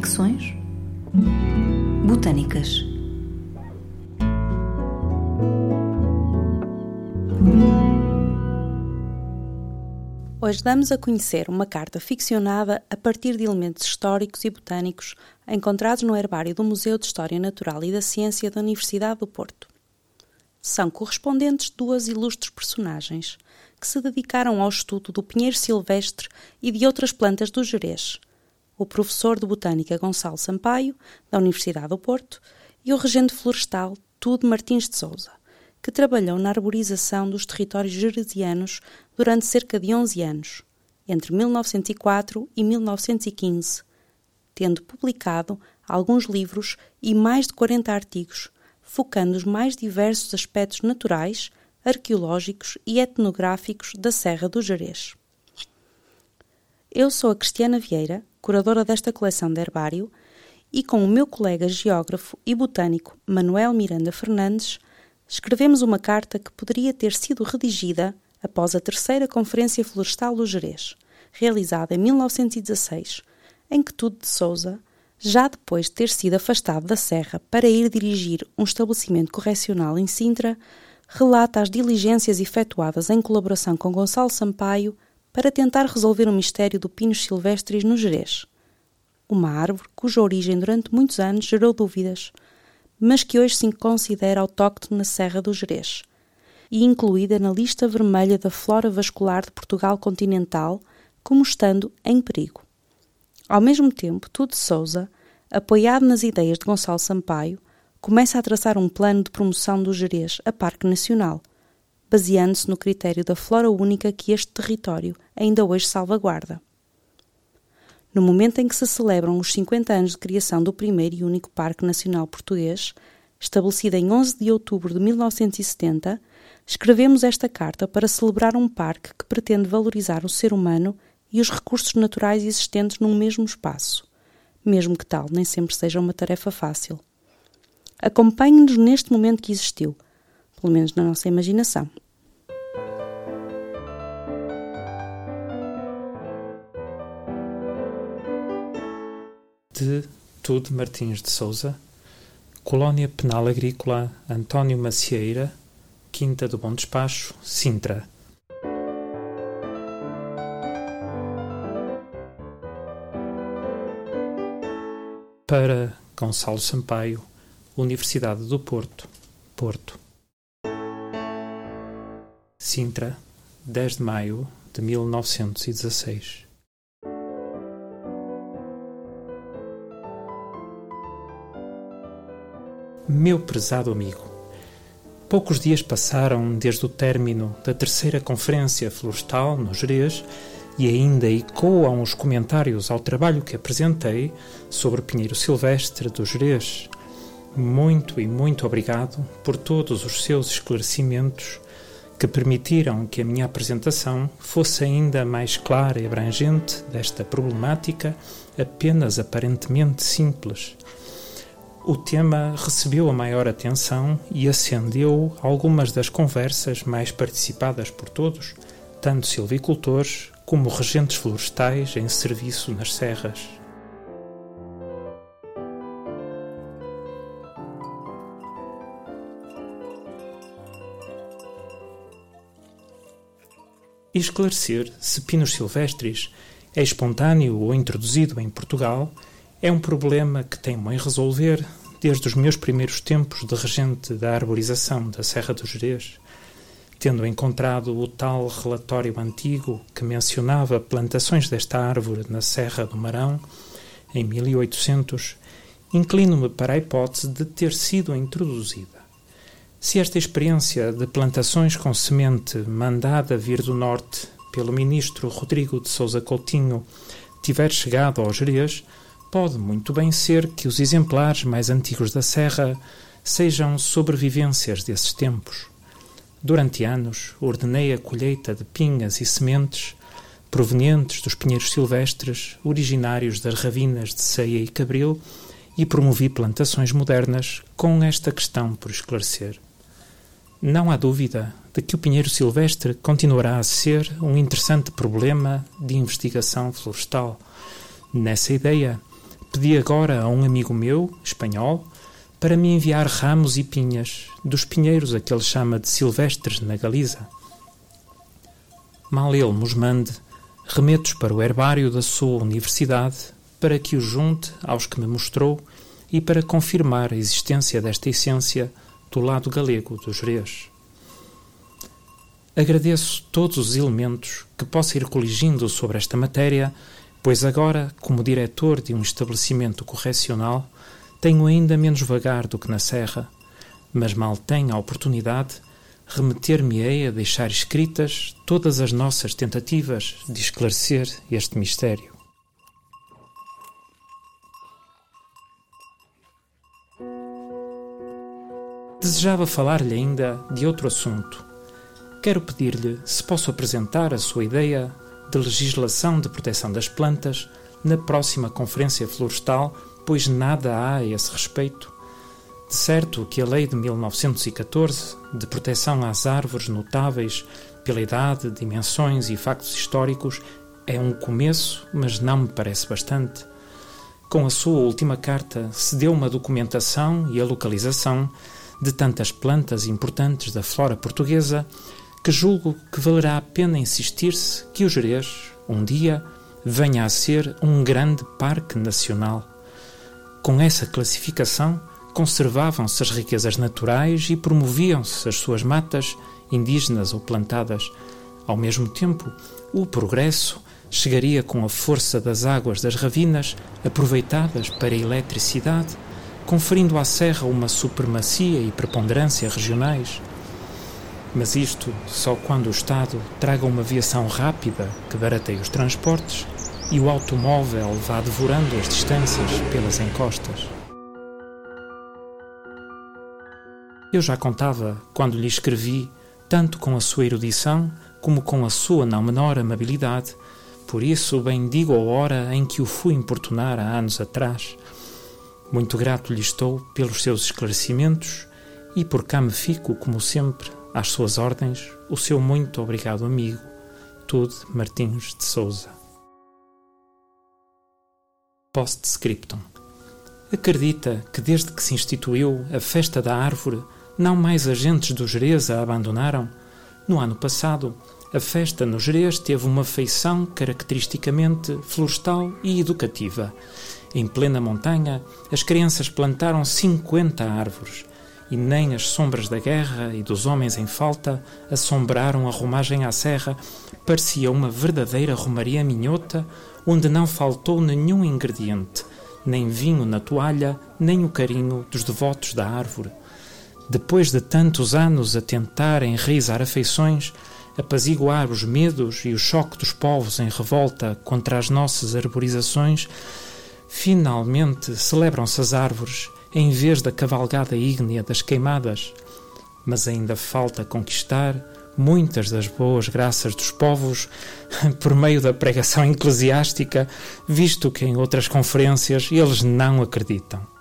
Ficções. Botânicas. Hoje damos a conhecer uma carta ficcionada a partir de elementos históricos e botânicos encontrados no herbário do Museu de História Natural e da Ciência da Universidade do Porto. São correspondentes duas ilustres personagens que se dedicaram ao estudo do pinheiro silvestre e de outras plantas do Jerez, o professor de Botânica Gonçalo Sampaio, da Universidade do Porto, e o regente florestal Tude Martins de Souza, que trabalhou na arborização dos territórios jeresianos durante cerca de 11 anos, entre 1904 e 1915, tendo publicado alguns livros e mais de 40 artigos, focando os mais diversos aspectos naturais, arqueológicos e etnográficos da Serra do Jerez. Eu sou a Cristiana Vieira, curadora desta coleção de herbário, e com o meu colega geógrafo e botânico Manuel Miranda Fernandes, escrevemos uma carta que poderia ter sido redigida após a terceira Conferência Florestal do Jerez, realizada em 1916, em que Tudo de Souza, já depois de ter sido afastado da Serra para ir dirigir um estabelecimento correcional em Sintra, relata as diligências efetuadas em colaboração com Gonçalo Sampaio para tentar resolver o mistério do Pinus silvestris no Jerez. Uma árvore cuja origem durante muitos anos gerou dúvidas, mas que hoje se considera autóctone na Serra do Jerez e incluída na lista vermelha da flora vascular de Portugal continental como estando em perigo. Ao mesmo tempo, Tudo Souza, apoiado nas ideias de Gonçalo Sampaio, começa a traçar um plano de promoção do Jerez a Parque Nacional, baseando-se no critério da flora única que este território ainda hoje salvaguarda. No momento em que se celebram os 50 anos de criação do primeiro e único Parque Nacional Português, estabelecido em 11 de outubro de 1970, escrevemos esta carta para celebrar um parque que pretende valorizar o ser humano e os recursos naturais existentes num mesmo espaço, mesmo que tal nem sempre seja uma tarefa fácil. Acompanhe-nos neste momento que existiu, pelo menos na nossa imaginação. De Tude Martins de Souza, Colónia Penal Agrícola António Macieira, Quinta do Bom Despacho, Sintra. Para Gonçalo Sampaio, Universidade do Porto, Porto. Sintra, 10 de maio de 1916. Meu prezado amigo, poucos dias passaram desde o término da terceira Conferência Florestal no Jerez e ainda ecoam os comentários ao trabalho que apresentei sobre o Pinheiro Silvestre do Jerez. Muito e muito obrigado por todos os seus esclarecimentos que permitiram que a minha apresentação fosse ainda mais clara e abrangente desta problemática apenas aparentemente simples o tema recebeu a maior atenção e acendeu algumas das conversas mais participadas por todos, tanto silvicultores como regentes florestais em serviço nas serras. Esclarecer se Pinus silvestris é espontâneo ou introduzido em Portugal é um problema que tenho em resolver desde os meus primeiros tempos de regente da arborização da Serra do Jerez, tendo encontrado o tal relatório antigo que mencionava plantações desta árvore na Serra do Marão, em 1800, inclino-me para a hipótese de ter sido introduzida. Se esta experiência de plantações com semente mandada vir do norte pelo ministro Rodrigo de Sousa Coutinho tiver chegado ao Jerez, Pode muito bem ser que os exemplares mais antigos da Serra sejam sobrevivências desses tempos. Durante anos, ordenei a colheita de pinhas e sementes provenientes dos pinheiros silvestres, originários das ravinas de Ceia e Cabril, e promovi plantações modernas com esta questão por esclarecer. Não há dúvida de que o pinheiro silvestre continuará a ser um interessante problema de investigação florestal. Nessa ideia, pedi agora a um amigo meu, espanhol, para me enviar ramos e pinhas dos pinheiros a que ele chama de silvestres na Galiza. Mal ele nos mande, remeto-os para o herbário da sua universidade para que os junte aos que me mostrou e para confirmar a existência desta essência do lado galego do Jerez. Agradeço todos os elementos que possa ir coligindo sobre esta matéria, pois agora, como diretor de um estabelecimento correcional, tenho ainda menos vagar do que na Serra, mas mal tenho a oportunidade, remeter-me-ei a deixar escritas todas as nossas tentativas de esclarecer este mistério. Desejava falar-lhe ainda de outro assunto. Quero pedir-lhe se posso apresentar a sua ideia de legislação de proteção das plantas na próxima Conferência Florestal pois nada há a esse respeito. De certo que a Lei de 1914, de proteção às árvores notáveis pela idade, dimensões e factos históricos, é um começo, mas não me parece bastante. Com a sua última carta, se deu uma documentação e a localização de tantas plantas importantes da flora portuguesa que julgo que valerá a pena insistir-se que o Jerez, um dia, venha a ser um grande parque nacional. Com essa classificação, conservavam-se as riquezas naturais e promoviam-se as suas matas, indígenas ou plantadas. Ao mesmo tempo, o progresso chegaria com a força das águas das ravinas, aproveitadas para a eletricidade, conferindo à serra uma supremacia e preponderância regionais. Mas isto só quando o Estado traga uma aviação rápida que barateie os transportes e o automóvel vá devorando as distâncias pelas encostas. Eu já contava, quando lhe escrevi, tanto com a sua erudição como com a sua não menor amabilidade, por isso bem digo a hora em que o fui importunar há anos atrás. Muito grato lhe estou pelos seus esclarecimentos e por cá me fico, como sempre, às suas ordens, o seu muito obrigado amigo, Tude Martins de Souza. Postscriptum. Acredita que desde que se instituiu a festa da árvore, não mais agentes do Jerez a abandonaram? No ano passado, a festa no Jerez teve uma feição caracteristicamente florestal e educativa. Em plena montanha, as crianças plantaram 50 árvores, e nem as sombras da guerra e dos homens em falta assombraram a romagem à serra. Parecia uma verdadeira romaria minhota onde não faltou nenhum ingrediente, nem vinho na toalha, nem o carinho dos devotos da árvore. Depois de tantos anos a tentar enraizar afeições, apaziguar os medos e o choque dos povos em revolta contra as nossas arborizações, finalmente celebram-se as árvores em vez da cavalgada ígnea das queimadas. Mas ainda falta conquistar muitas das boas graças dos povos por meio da pregação eclesiástica, visto que em outras conferências eles não acreditam.